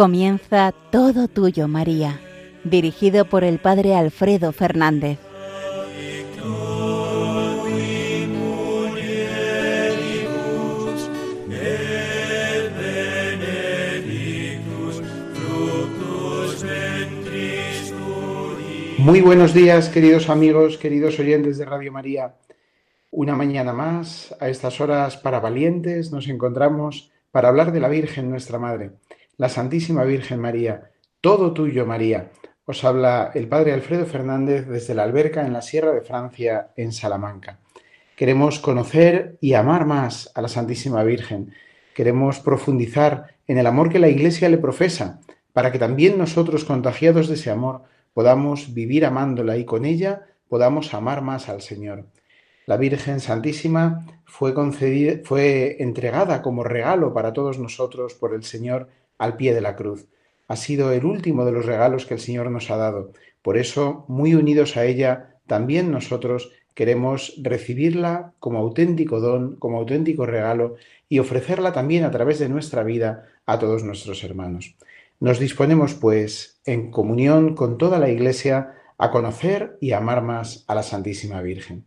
Comienza Todo Tuyo, María, dirigido por el Padre Alfredo Fernández. Muy buenos días, queridos amigos, queridos oyentes de Radio María. Una mañana más, a estas horas para valientes, nos encontramos para hablar de la Virgen, nuestra Madre la Santísima Virgen María, todo tuyo María. Os habla el Padre Alfredo Fernández desde la alberca en la Sierra de Francia, en Salamanca. Queremos conocer y amar más a la Santísima Virgen. Queremos profundizar en el amor que la Iglesia le profesa, para que también nosotros, contagiados de ese amor, podamos vivir amándola y con ella podamos amar más al Señor. La Virgen Santísima fue, entregada como regalo para todos nosotros por el Señor al pie de la cruz. Ha sido el último de los regalos que el Señor nos ha dado. Por eso, muy unidos a ella, también nosotros queremos recibirla como auténtico don, como auténtico regalo y ofrecerla también a través de nuestra vida a todos nuestros hermanos. Nos disponemos, pues, en comunión con toda la Iglesia, a conocer y amar más a la Santísima Virgen.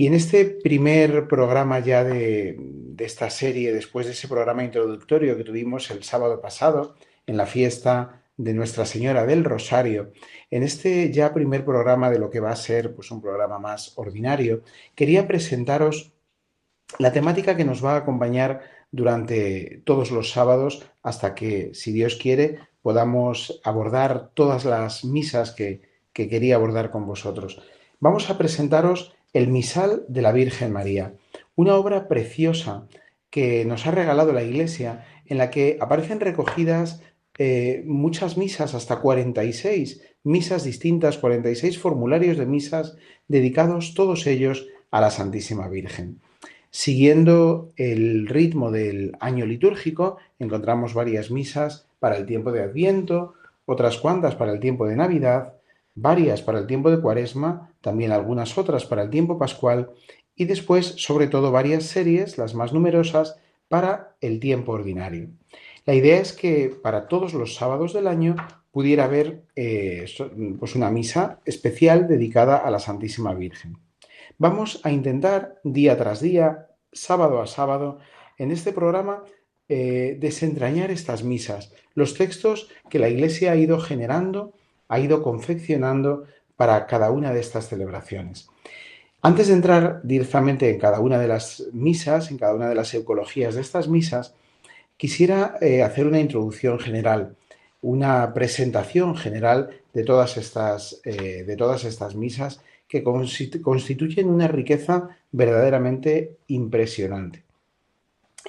Y en este primer programa ya de, esta serie, después de ese programa introductorio que tuvimos el sábado pasado en la fiesta de Nuestra Señora del Rosario, en este ya primer programa de lo que va a ser pues, un programa más ordinario, quería presentaros la temática que nos va a acompañar durante todos los sábados hasta que, si Dios quiere, podamos abordar todas las misas que, que quería abordar con vosotros. Vamos a presentaros el Misal de la Virgen María, una obra preciosa que nos ha regalado la Iglesia, en la que aparecen recogidas eh, muchas misas, hasta 46 misas distintas, 46 formularios de misas dedicados todos ellos a la Santísima Virgen. Siguiendo el ritmo del año litúrgico, encontramos varias misas para el tiempo de Adviento, otras cuantas para el tiempo de Navidad, varias para el tiempo de Cuaresma, también algunas otras para el tiempo pascual y después, sobre todo, varias series, las más numerosas, para el tiempo ordinario. La idea es que para todos los sábados del año pudiera haber eh, pues una misa especial dedicada a la Santísima Virgen. Vamos a intentar día tras día, sábado a sábado, en este programa eh, desentrañar estas misas, los textos que la Iglesia ha ido generando ha ido confeccionando para cada una de estas celebraciones. Antes de entrar directamente en cada una de las misas, en cada una de las ecologías de estas misas, quisiera eh, hacer una introducción general, una presentación general de todas estas, eh, de todas estas misas que constituyen una riqueza verdaderamente impresionante.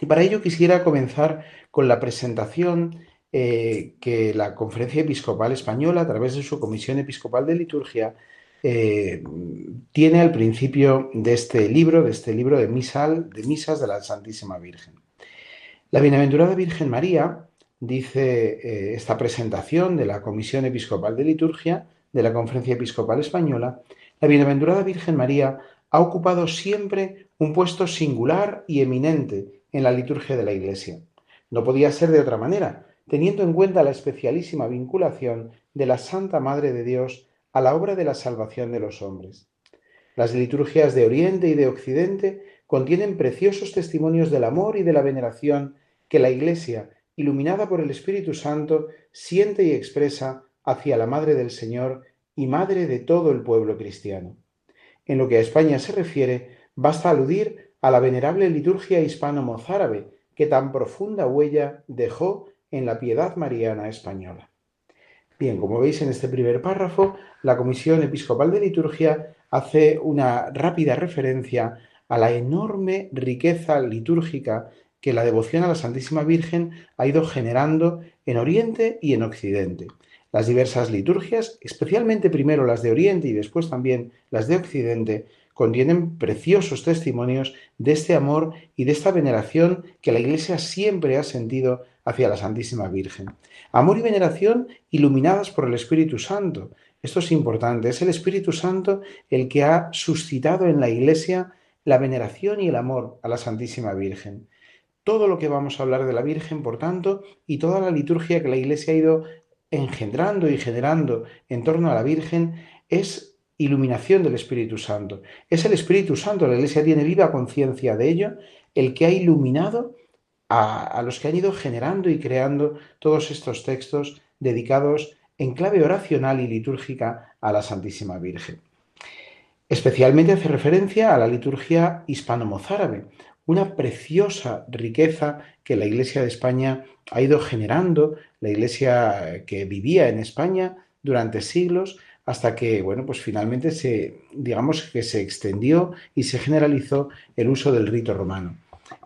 Y para ello quisiera comenzar con la presentación eh, que la Conferencia Episcopal Española, a través de su Comisión Episcopal de Liturgia, eh, tiene al principio de este libro, de este libro de, misal, de misas de la Santísima Virgen. La Bienaventurada Virgen María, dice eh, esta presentación de la Comisión Episcopal de Liturgia de la Conferencia Episcopal Española, la Bienaventurada Virgen María ha ocupado siempre un puesto singular y eminente en la liturgia de la Iglesia. No podía ser de otra manera, teniendo en cuenta la especialísima vinculación de la Santa Madre de Dios a la obra de la salvación de los hombres. Las liturgias de Oriente y de Occidente contienen preciosos testimonios del amor y de la veneración que la Iglesia, iluminada por el Espíritu Santo, siente y expresa hacia la Madre del Señor y Madre de todo el pueblo cristiano. En lo que a España se refiere, basta aludir a la venerable liturgia hispano-mozárabe que tan profunda huella dejó en la piedad mariana española. Bien, como veis en este primer párrafo, la Comisión Episcopal de Liturgia hace una rápida referencia a la enorme riqueza litúrgica que la devoción a la Santísima Virgen ha ido generando en Oriente y en Occidente. Las diversas liturgias, especialmente primero las de Oriente y después también las de Occidente, contienen preciosos testimonios de este amor y de esta veneración que la Iglesia siempre ha sentido hacia la Santísima Virgen. Amor y veneración iluminadas por el Espíritu Santo. Esto es importante. Es el Espíritu Santo el que ha suscitado en la Iglesia la veneración y el amor a la Santísima Virgen. todo lo que vamos a hablar de la Virgen, por tanto, y toda la liturgia que la Iglesia ha ido engendrando y generando en torno a la Virgen es iluminación del Espíritu Santo. Es el Espíritu Santo, la Iglesia tiene viva conciencia de ello, el que ha iluminado a, los que han ido generando y creando todos estos textos dedicados en clave oracional y litúrgica a la Santísima Virgen. Especialmente hace referencia a la liturgia hispano-mozárabe, una preciosa riqueza que la Iglesia de España ha ido generando, la Iglesia que vivía en España durante siglos, hasta que, bueno, pues finalmente se, digamos que se extendió y se generalizó el uso del rito romano.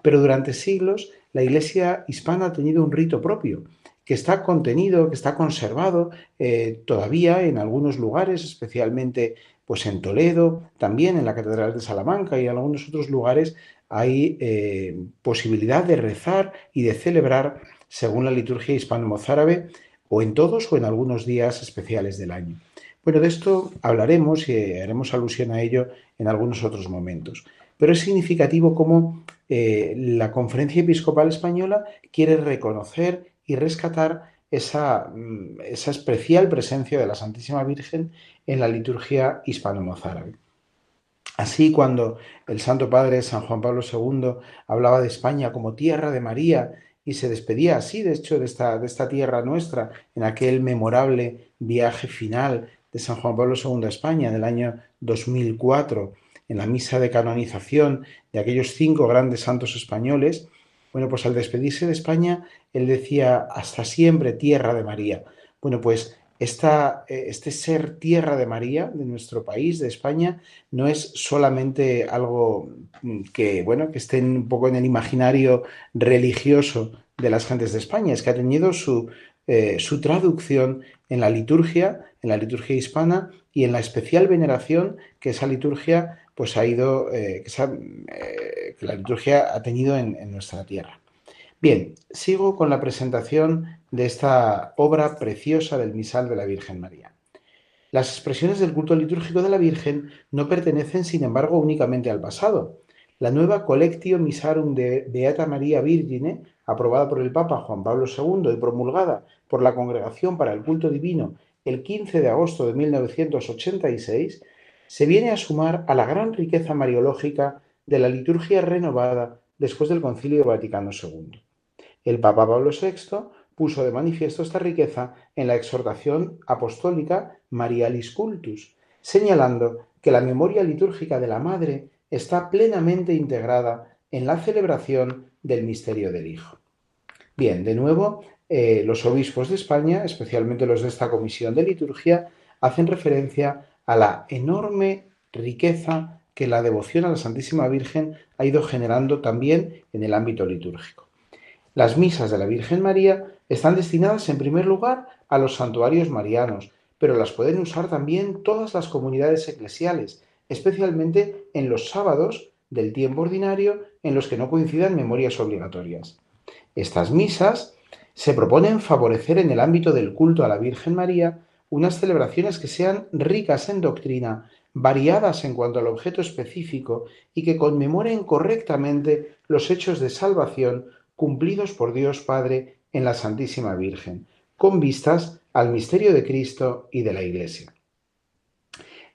Pero durante siglos la Iglesia hispana ha tenido un rito propio, que está contenido, que está conservado eh, todavía en algunos lugares, especialmente pues en Toledo, también en la Catedral de Salamanca y en algunos otros lugares hay eh, posibilidad de rezar y de celebrar según la liturgia hispano-mozárabe o en todos o en algunos días especiales del año. Bueno, de esto hablaremos y haremos alusión a ello en algunos otros momentos. Pero es significativo cómo eh, la Conferencia Episcopal Española quiere reconocer y rescatar esa, mm, esa especial presencia de la Santísima Virgen en la liturgia hispano-mozárabe. Así, cuando el Santo Padre San Juan Pablo II hablaba de España como tierra de María y se despedía así, de hecho, de esta, de esta tierra nuestra, en aquel memorable viaje final de San Juan Pablo II a España del año 2004, en la misa de canonización de aquellos cinco grandes santos españoles, bueno, pues al despedirse de España, él decía, hasta siempre tierra de María. Bueno, pues eh, este ser tierra de María de nuestro país, de España, no es solamente algo mm, que, bueno, que esté un poco en el imaginario religioso de las gentes de España, es que ha tenido su, eh, su traducción en la liturgia, en la liturgia hispana y en la especial veneración que esa liturgia pues ha ido, eh, que, la liturgia ha tenido en nuestra tierra. Bien, sigo con la presentación de esta obra preciosa del misal de la Virgen María. Las expresiones del culto litúrgico de la Virgen no pertenecen, sin embargo, únicamente al pasado. La nueva Collectio Misarum de Beata María Virgine, aprobada por el Papa Juan Pablo II y promulgada por la Congregación para el Culto Divino el 15 de agosto de 1986, se viene a sumar a la gran riqueza mariológica de la liturgia renovada después del Concilio Vaticano II. El Papa Pablo VI puso de manifiesto esta riqueza en la exhortación apostólica Marialis Cultus, señalando que la memoria litúrgica de la Madre está plenamente integrada en la celebración del misterio del Hijo. Bien, de nuevo, eh, los obispos de España, especialmente los de esta comisión de liturgia, hacen referencia a la enorme riqueza que la devoción a la Santísima Virgen ha ido generando también en el ámbito litúrgico. Las misas de la Virgen María están destinadas en primer lugar a los santuarios marianos, pero las pueden usar también todas las comunidades eclesiales, especialmente en los sábados del tiempo ordinario en los que no coincidan memorias obligatorias. Estas misas se proponen favorecer en el ámbito del culto a la Virgen María unas celebraciones que sean ricas en doctrina, variadas en cuanto al objeto específico y que conmemoren correctamente los hechos de salvación cumplidos por Dios Padre en la Santísima Virgen, con vistas al misterio de Cristo y de la Iglesia.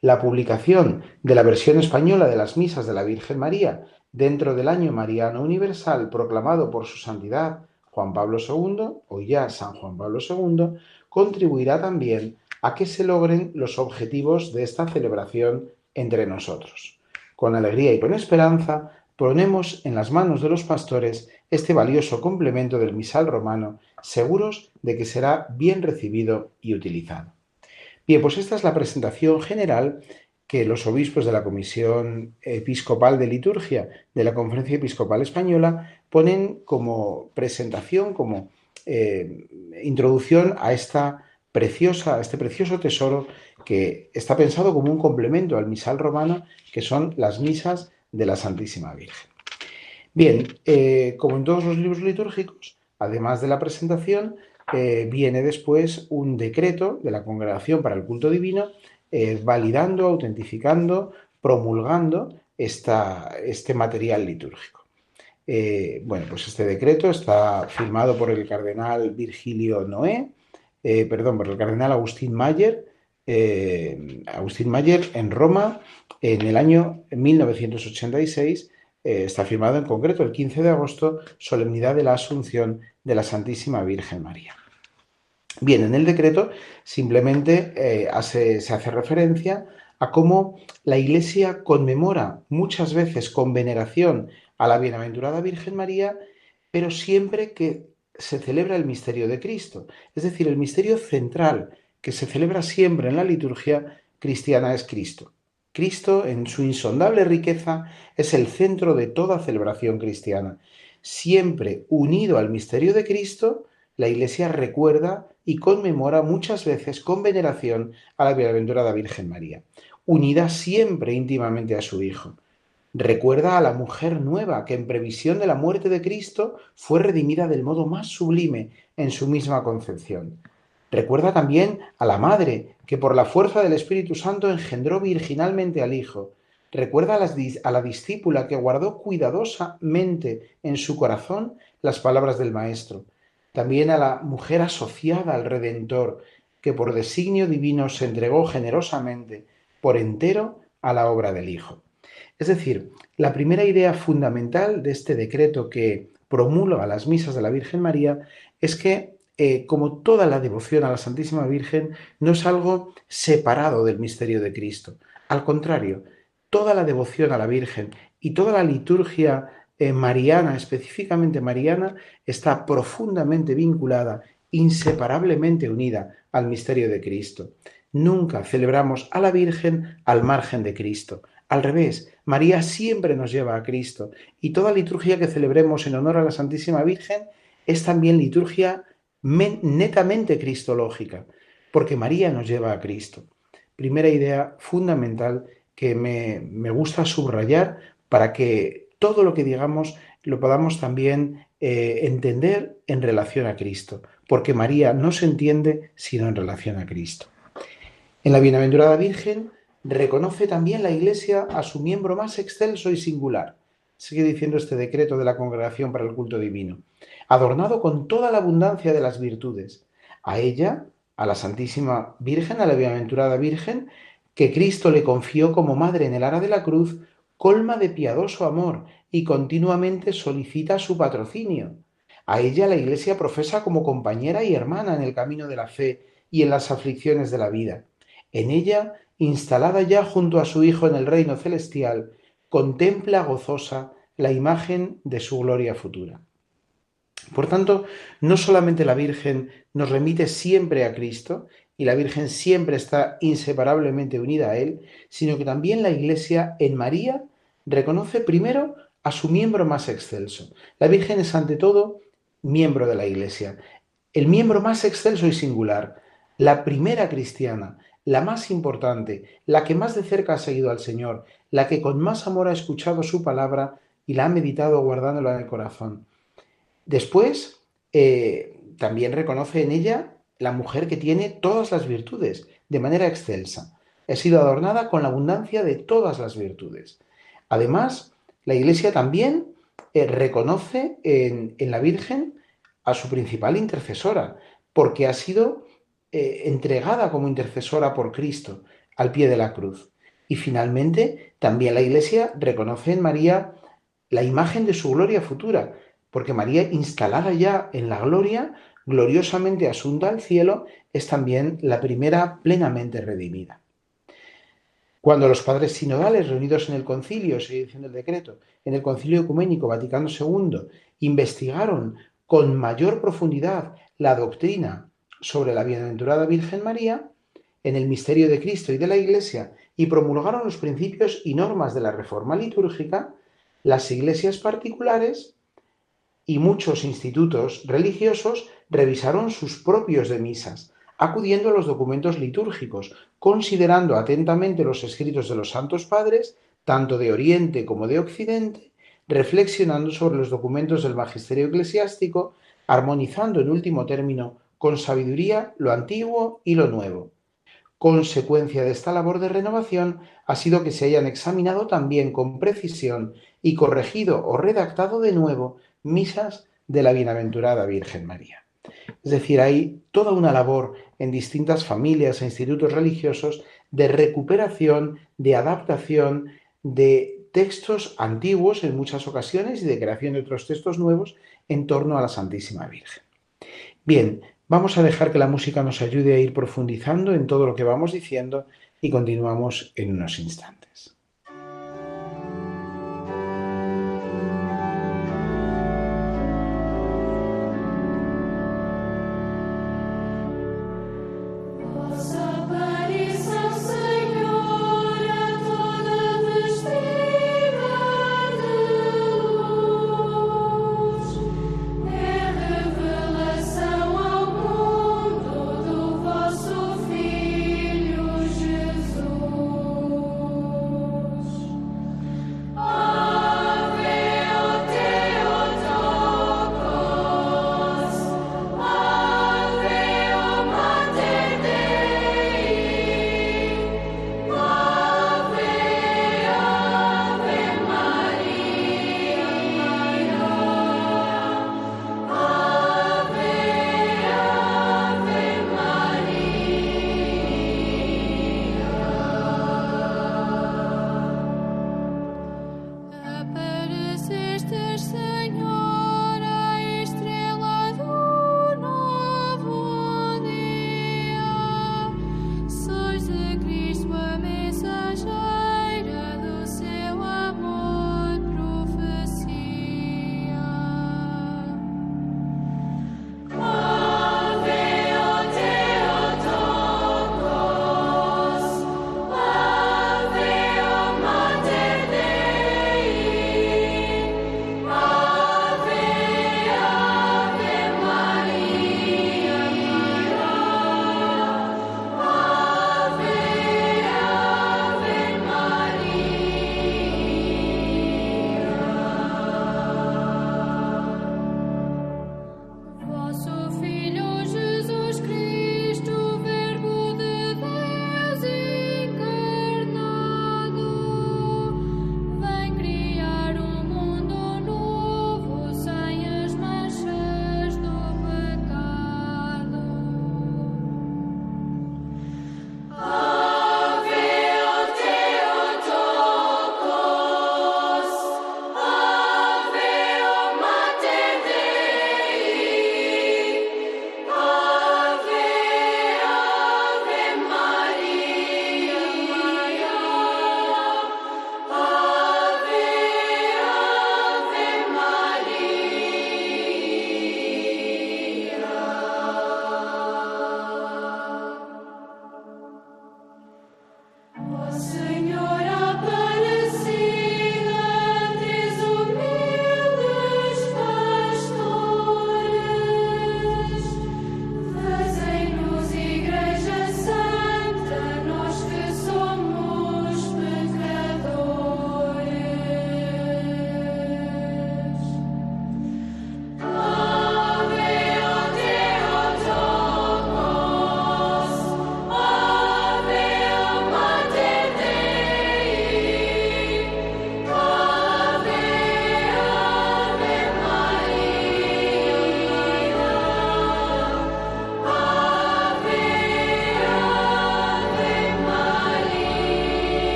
La publicación de la versión española de las misas de la Virgen María dentro del año mariano universal proclamado por su santidad Juan Pablo II, o ya San Juan Pablo II, contribuirá también a que se logren los objetivos de esta celebración entre nosotros. Con alegría y con esperanza, ponemos en las manos de los pastores este valioso complemento del misal romano, seguros de que será bien recibido y utilizado. Bien, pues esta es la presentación general que los obispos de la Comisión Episcopal de Liturgia de la Conferencia Episcopal Española ponen como presentación, como eh, introducción a esta preciosa, este precioso tesoro que está pensado como un complemento al misal romano, que son las misas de la Santísima Virgen. Bien, eh, como en todos los libros litúrgicos, además de la presentación, eh, viene después un decreto de la Congregación para el Culto Divino, validando, autentificando, promulgando esta, este material litúrgico. Eh, bueno, pues este decreto está firmado por el cardenal Virgilio Noé, eh, perdón, por el cardenal Agustín Mayer, eh, Agustín Mayer en Roma en el año 1986. está firmado en concreto el 15 de agosto, solemnidad de la Asunción de la Santísima Virgen María. Bien, en el decreto simplemente se hace referencia a cómo la Iglesia conmemora muchas veces con veneración a la bienaventurada Virgen María, pero siempre que se celebra el misterio de Cristo. Es decir, el misterio central que se celebra siempre en la liturgia cristiana es Cristo. Cristo, en su insondable riqueza, es el centro de toda celebración cristiana. Siempre unido al misterio de Cristo, la Iglesia recuerda y conmemora muchas veces con veneración a la bienaventurada Virgen María, unida siempre íntimamente a su Hijo. Recuerda a la mujer nueva que en previsión de la muerte de Cristo fue redimida del modo más sublime en su misma concepción. Recuerda también a la madre que por la fuerza del Espíritu Santo engendró virginalmente al Hijo. Recuerda a la, discípula que guardó cuidadosamente en su corazón las palabras del Maestro. También a la mujer asociada al Redentor, que por designio divino se entregó generosamente por entero a la obra del Hijo. Es decir, la primera idea fundamental de este decreto que promulga las misas de la Virgen María es que, eh, como toda la devoción a la Santísima Virgen, no es algo separado del misterio de Cristo. Al contrario, toda la devoción a la Virgen y toda la liturgia eh, mariana, específicamente mariana, está profundamente vinculada, inseparablemente unida al misterio de Cristo. Nunca celebramos a la Virgen al margen de Cristo. Al revés, María siempre nos lleva a Cristo y toda liturgia que celebremos en honor a la Santísima Virgen es también liturgia netamente cristológica, porque María nos lleva a Cristo. Primera idea fundamental que me, gusta subrayar para que todo lo que digamos lo podamos también eh, entender en relación a Cristo, porque María no se entiende sino en relación a Cristo. En la Bienaventurada Virgen reconoce también la Iglesia a su miembro más excelso y singular. Sigue diciendo este decreto de la Congregación para el Culto Divino. Adornado con toda la abundancia de las virtudes. A ella, a la Santísima Virgen, a la Bienaventurada Virgen, que Cristo le confió como madre en el ara de la cruz, colma de piadoso amor y continuamente solicita su patrocinio. A ella la Iglesia profesa como compañera y hermana en el camino de la fe y en las aflicciones de la vida. En ella instalada ya junto a su Hijo en el reino celestial, contempla gozosa la imagen de su gloria futura. Por tanto, no solamente la Virgen nos remite siempre a Cristo, y la Virgen siempre está inseparablemente unida a Él, sino que también la Iglesia en María reconoce primero a su miembro más excelso. La Virgen es ante todo miembro de la Iglesia, el miembro más excelso y singular, la primera cristiana, la más importante, la que más de cerca ha seguido al Señor, la que con más amor ha escuchado su palabra y la ha meditado guardándola en el corazón. Después, eh, también reconoce en ella la mujer que tiene todas las virtudes, de manera excelsa. Ha sido adornada con la abundancia de todas las virtudes. Además, la Iglesia también eh, reconoce en, en la Virgen a su principal intercesora, porque ha sido eh, entregada como intercesora por Cristo al pie de la cruz. Y finalmente, también la Iglesia reconoce en María la imagen de su gloria futura, porque María, instalada ya en la gloria, gloriosamente asunta al cielo, es también la primera plenamente redimida. Cuando los padres sinodales reunidos en el concilio, sigue diciendo el decreto, en el concilio ecuménico Vaticano II, investigaron con mayor profundidad la doctrina sobre la bienaventurada Virgen María en el misterio de Cristo y de la Iglesia y promulgaron los principios y normas de la reforma litúrgica, las iglesias particulares y muchos institutos religiosos revisaron sus propios de misas, acudiendo a los documentos litúrgicos, considerando atentamente los escritos de los santos padres, tanto de Oriente como de Occidente, reflexionando sobre los documentos del magisterio eclesiástico, armonizando en último término con sabiduría lo antiguo y lo nuevo. consecuencia de esta labor de renovación ha sido que se hayan examinado también con precisión y corregido o redactado de nuevo misas de la Bienaventurada Virgen María. Es decir, hay toda una labor en distintas familias e institutos religiosos de recuperación, de adaptación de textos antiguos en muchas ocasiones y de creación de otros textos nuevos en torno a la Santísima Virgen. Bien, vamos a dejar que la música nos ayude a ir profundizando en todo lo que vamos diciendo y continuamos en unos instantes.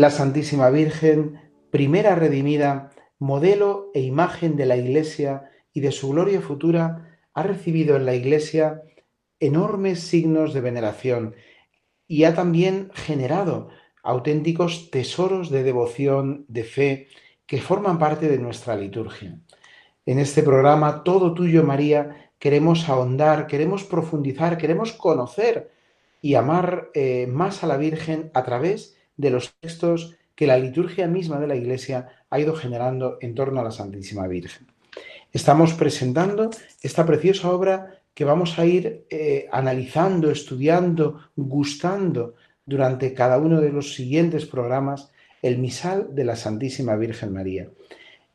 La Santísima Virgen, primera redimida, modelo e imagen de la Iglesia y de su gloria futura, ha recibido en la Iglesia enormes signos de veneración y ha también generado auténticos tesoros de devoción, de fe, que forman parte de nuestra liturgia. En este programa, Todo Tuyo María, queremos ahondar, queremos profundizar, queremos conocer y amar eh, más a la Virgen a través de los textos que la liturgia misma de la Iglesia ha ido generando en torno a la Santísima Virgen. Estamos presentando esta preciosa obra que vamos a ir eh, analizando, estudiando, gustando durante cada uno de los siguientes programas el misal de la Santísima Virgen María.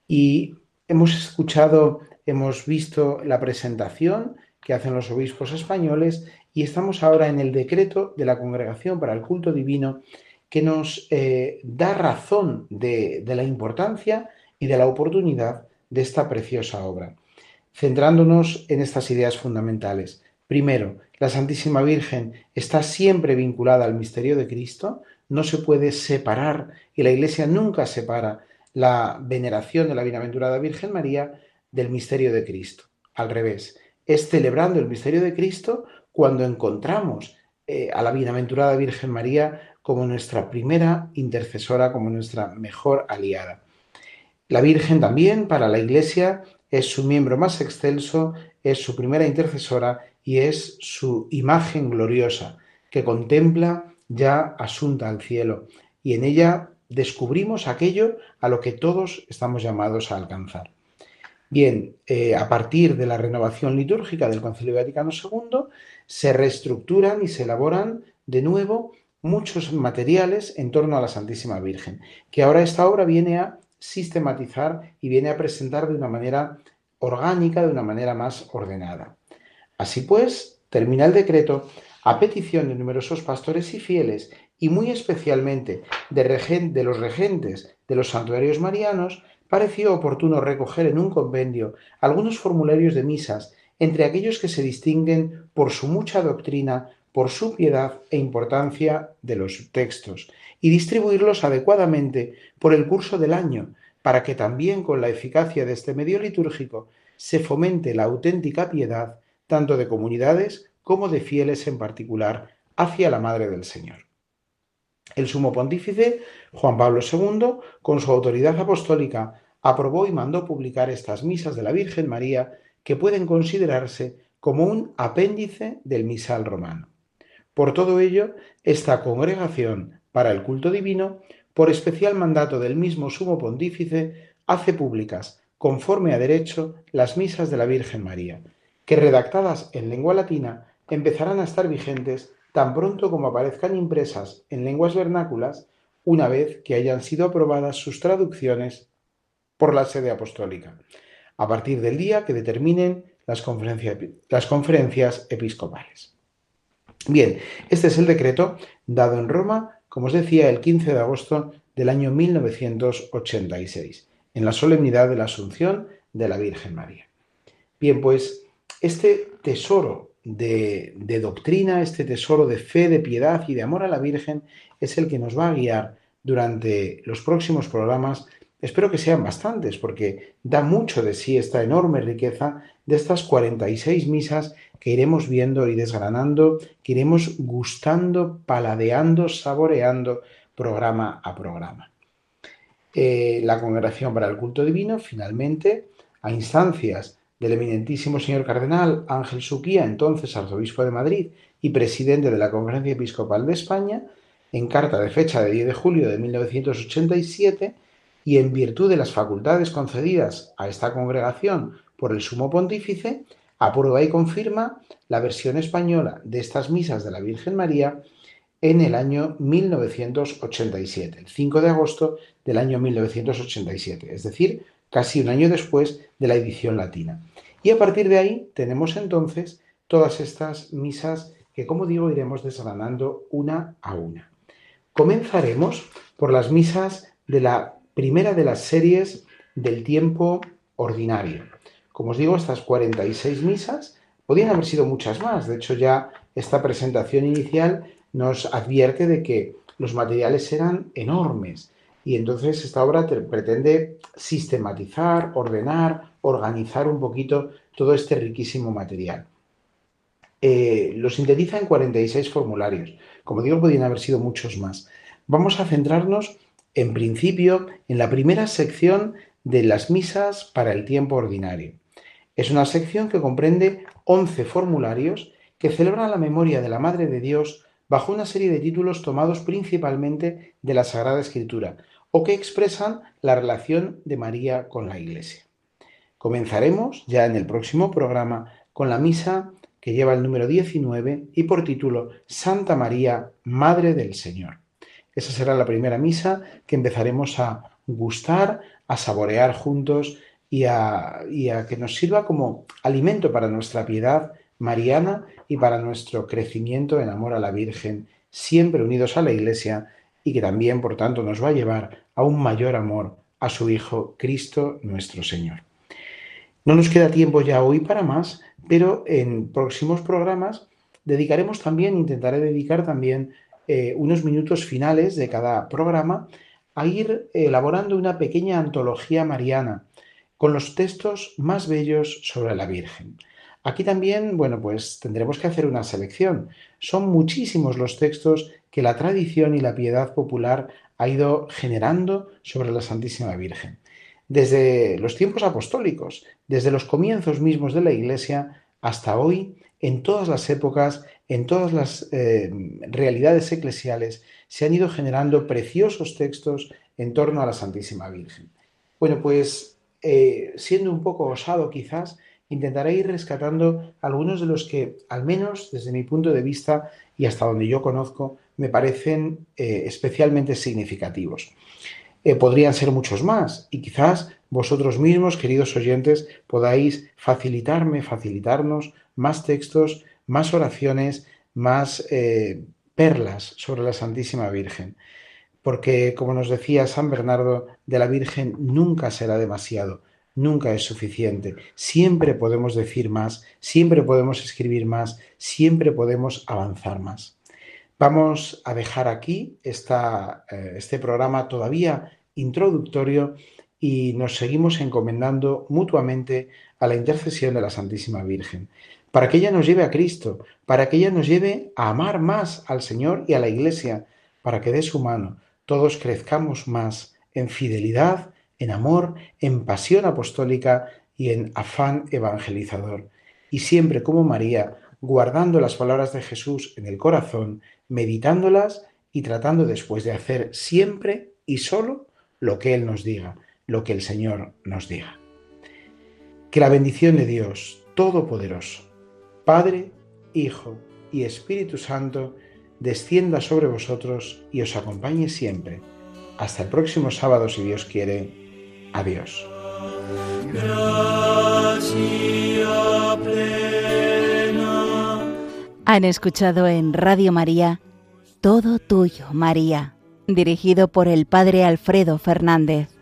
Y hemos escuchado, hemos visto la presentación que hacen los obispos españoles y estamos ahora en el decreto de la Congregación para el Culto Divino que nos eh, da razón de, la importancia y de la oportunidad de esta preciosa obra, centrándonos en estas ideas fundamentales. Primero, la Santísima Virgen está siempre vinculada al misterio de Cristo, no se puede separar y la Iglesia nunca separa la veneración de la Bienaventurada Virgen María del misterio de Cristo. Al revés, es celebrando el misterio de Cristo cuando encontramos eh, a la Bienaventurada Virgen María como nuestra primera intercesora, como nuestra mejor aliada. La Virgen también para la Iglesia es su miembro más excelso, es su primera intercesora y es su imagen gloriosa que contempla ya asunta al cielo y en ella descubrimos aquello a lo que todos estamos llamados a alcanzar. Bien, eh, a partir de la renovación litúrgica del Concilio Vaticano II, se reestructuran y se elaboran de nuevo muchos materiales en torno a la Santísima Virgen, que ahora esta obra viene a sistematizar y viene a presentar de una manera orgánica, de una manera más ordenada. Así pues, termina el decreto a petición de numerosos pastores y fieles, y muy especialmente de, los regentes de los santuarios marianos, pareció oportuno recoger en un convenio algunos formularios de misas entre aquellos que se distinguen por su mucha doctrina, por su piedad e importancia de los textos, y distribuirlos adecuadamente por el curso del año, para que también con la eficacia de este medio litúrgico se fomente la auténtica piedad tanto de comunidades como de fieles en particular hacia la Madre del Señor. El sumo pontífice, Juan Pablo II, con su autoridad apostólica, aprobó y mandó publicar estas misas de la Virgen María que pueden considerarse como un apéndice del misal romano. Por todo ello, esta congregación para el culto divino, por especial mandato del mismo sumo pontífice, hace públicas, conforme a derecho, las misas de la Virgen María, que redactadas en lengua latina empezarán a estar vigentes tan pronto como aparezcan impresas en lenguas vernáculas una vez que hayan sido aprobadas sus traducciones por la sede apostólica, a partir del día que determinen las, las conferencias episcopales. Bien, este es el decreto dado en Roma, como os decía, el 15 de agosto del año 1986, en la solemnidad de la Asunción de la Virgen María. Bien, pues este tesoro de, doctrina, este tesoro de fe, de piedad y de amor a la Virgen es el que nos va a guiar durante los próximos programas. Espero que sean bastantes porque da mucho de sí esta enorme riqueza de estas 46 misas que iremos viendo y desgranando, que iremos gustando, paladeando, saboreando programa a programa. Eh, la Congregación para el Culto Divino, finalmente, a instancias del eminentísimo señor cardenal Ángel Suquía, entonces arzobispo de Madrid y presidente de la Conferencia Episcopal de España, en carta de fecha de 10 de julio de 1987, y en virtud de las facultades concedidas a esta congregación por el sumo pontífice, aprueba y confirma la versión española de estas misas de la Virgen María en el año 1987, el 5 de agosto del año 1987, es decir, casi un año después de la edición latina. Y a partir de ahí tenemos entonces todas estas misas que, como digo, iremos desgranando una a una. Comenzaremos por las misas de la primera de las series del tiempo ordinario. Como os digo, estas 46 misas podían haber sido muchas más. De hecho, ya esta presentación inicial nos advierte de que los materiales eran enormes y entonces esta obra pretende sistematizar, ordenar, organizar un poquito todo este riquísimo material. Eh, lo sintetiza en 46 formularios. Como digo, podrían haber sido muchos más. Vamos a centrarnos, en principio, en la primera sección de las misas para el tiempo ordinario. Es una sección que comprende 11 formularios que celebran la memoria de la Madre de Dios bajo una serie de títulos tomados principalmente de la Sagrada Escritura, o que expresan la relación de María con la Iglesia. Comenzaremos ya en el próximo programa con la misa que lleva el número 19 y por título Santa María, Madre del Señor. Esa será la primera misa que empezaremos a gustar, a saborear juntos y a, que nos sirva como alimento para nuestra piedad mariana y para nuestro crecimiento en amor a la Virgen, siempre unidos a la Iglesia y que también, por tanto, nos va a llevar a un mayor amor a su Hijo Cristo nuestro Señor. No nos queda tiempo ya hoy para más, pero en próximos programas dedicaremos también, intentaré dedicar también eh, unos minutos finales de cada programa a ir elaborando una pequeña antología mariana con los textos más bellos sobre la Virgen. Aquí también, bueno, pues tendremos que hacer una selección. Son muchísimos los textos que la tradición y la piedad popular ha ido generando sobre la Santísima Virgen. Desde los tiempos apostólicos, desde los comienzos mismos de la Iglesia hasta hoy, en todas las épocas, en todas las eh, realidades eclesiales, se han ido generando preciosos textos en torno a la Santísima Virgen. Bueno, pues eh, siendo un poco osado quizás, intentaré ir rescatando algunos de los que, al menos desde mi punto de vista y hasta donde yo conozco, me parecen eh, especialmente significativos. Eh, podrían ser muchos más y quizás vosotros mismos, queridos oyentes, podáis facilitarme, facilitarnos más textos, más oraciones, más perlas sobre la Santísima Virgen. Porque, como nos decía San Bernardo, de la Virgen nunca será demasiado nunca es suficiente. Siempre podemos decir más, siempre podemos escribir más, siempre podemos avanzar más. Vamos a dejar aquí esta, eh, este programa todavía introductorio y nos seguimos encomendando mutuamente a la intercesión de la Santísima Virgen, para que ella nos lleve a Cristo, para que ella nos lleve a amar más al Señor y a la Iglesia, para que de su mano todos crezcamos más en fidelidad, en amor, en pasión apostólica y en afán evangelizador. Y siempre como María, guardando las palabras de Jesús en el corazón, meditándolas y tratando después de hacer siempre y solo lo que Él nos diga, lo que el Señor nos diga. Que la bendición de Dios Todopoderoso, Padre, Hijo y Espíritu Santo, descienda sobre vosotros y os acompañe siempre. Hasta el próximo sábado, si Dios quiere. Adiós. Han escuchado en Radio María Todo Tuyo, María, dirigido por el Padre Alfredo Fernández.